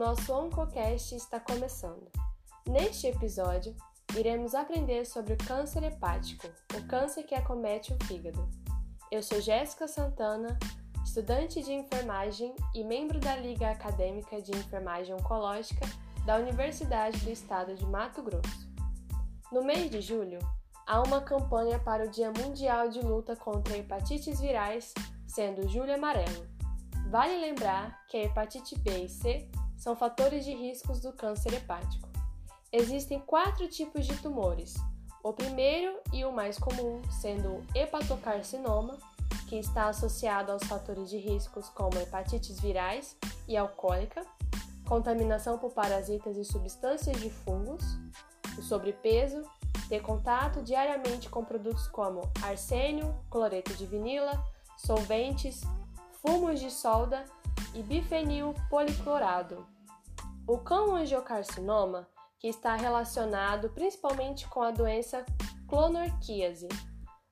nosso OncoCast está começando. Neste episódio, iremos aprender sobre o câncer hepático, o câncer que acomete o fígado. Eu sou Jéssica Santana, estudante de enfermagem e membro da Liga Acadêmica de Enfermagem Oncológica da Universidade do Estado de Mato Grosso. No mês de julho, há uma campanha para o Dia Mundial de Luta contra Hepatites Virais, sendo Julho Amarelo. Vale lembrar que a hepatite B e C são fatores de riscos do câncer hepático. Existem quatro tipos de tumores. O primeiro e o mais comum sendo o hepatocarcinoma, que está associado aos fatores de riscos como hepatites virais e alcoólica, contaminação por parasitas e substâncias de fungos, o sobrepeso, ter contato diariamente com produtos como arsênio, cloreto de vinila, solventes, fumos de solda e bifenil policlorado. O cão-angiocarcinoma, que está relacionado principalmente com a doença clonorquíase.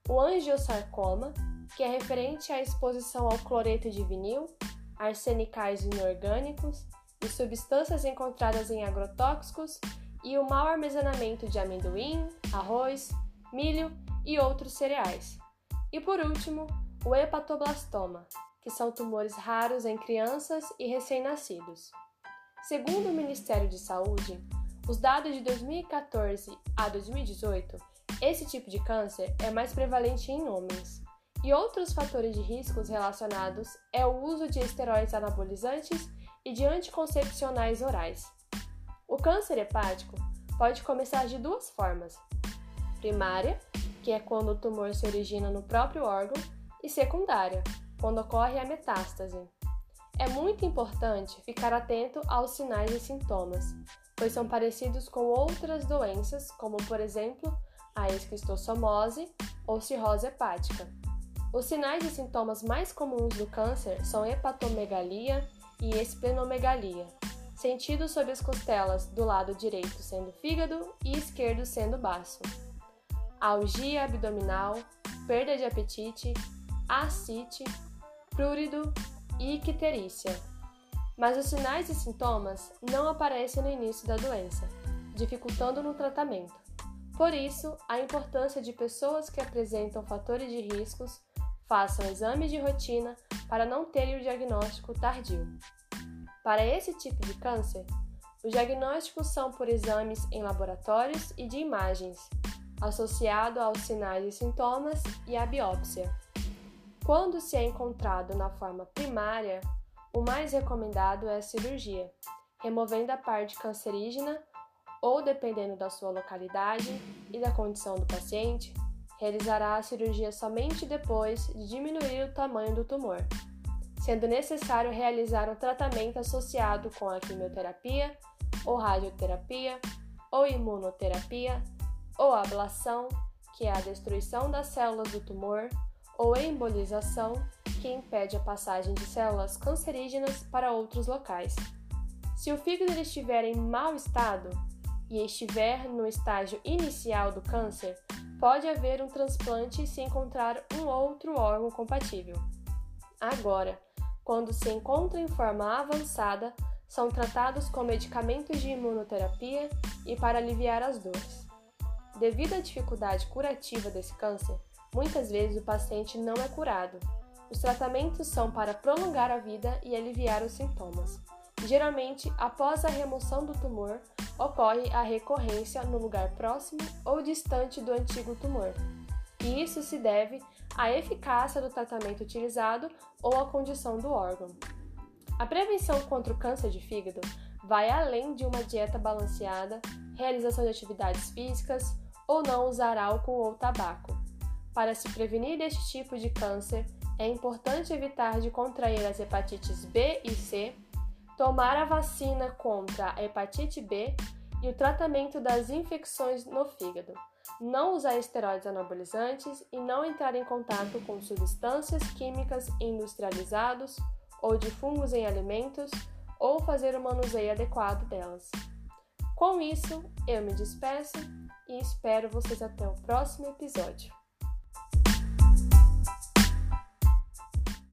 O angiosarcoma, que é referente à exposição ao cloreto de vinil, arsenicais inorgânicos e substâncias encontradas em agrotóxicos e o mau armazenamento de amendoim, arroz, milho e outros cereais. E por último, o hepatoblastoma, que são tumores raros em crianças e recém-nascidos. Segundo o Ministério de Saúde, os dados de 2014 a 2018, esse tipo de câncer é mais prevalente em homens. E outros fatores de riscos relacionados é o uso de esteroides anabolizantes e de anticoncepcionais orais. O câncer hepático pode começar de duas formas: primária, que é quando o tumor se origina no próprio órgão, e secundária, quando ocorre a metástase. É muito importante ficar atento aos sinais e sintomas, pois são parecidos com outras doenças, como por exemplo a esquistossomose ou cirrose hepática. Os sinais e sintomas mais comuns do câncer são hepatomegalia e esplenomegalia, sentidos sob as costelas do lado direito sendo fígado e esquerdo sendo baço. Algia abdominal, perda de apetite, ascite, prurido e icterícia. Mas os sinais e sintomas não aparecem no início da doença, dificultando no tratamento. Por isso, a importância de pessoas que apresentam fatores de riscos façam exames de rotina para não terem o diagnóstico tardio. Para esse tipo de câncer, os diagnósticos são por exames em laboratórios e de imagens, associado aos sinais e sintomas e à biópsia. Quando se é encontrado na forma primária, o mais recomendado é a cirurgia, removendo a parte cancerígena ou, dependendo da sua localidade e da condição do paciente, realizará a cirurgia somente depois de diminuir o tamanho do tumor, sendo necessário realizar um tratamento associado com a quimioterapia, ou radioterapia, ou imunoterapia, ou ablação, que é a destruição das células do tumor, ou embolização, que impede a passagem de células cancerígenas para outros locais. Se o fígado estiver em mau estado e estiver no estágio inicial do câncer, pode haver um transplante se encontrar um outro órgão compatível. Agora, quando se encontra em forma avançada, são tratados com medicamentos de imunoterapia e para aliviar as dores. Devido à dificuldade curativa desse câncer, Muitas vezes o paciente não é curado. Os tratamentos são para prolongar a vida e aliviar os sintomas. Geralmente, após a remoção do tumor, ocorre a recorrência no lugar próximo ou distante do antigo tumor. E isso se deve à eficácia do tratamento utilizado ou à condição do órgão. A prevenção contra o câncer de fígado vai além de uma dieta balanceada, realização de atividades físicas ou não usar álcool ou tabaco. Para se prevenir deste tipo de câncer, é importante evitar de contrair as hepatites B e C, tomar a vacina contra a hepatite B e o tratamento das infecções no fígado, não usar esteroides anabolizantes e não entrar em contato com substâncias químicas industrializadas ou de fungos em alimentos ou fazer o manuseio adequado delas. Com isso, eu me despeço e espero vocês até o próximo episódio.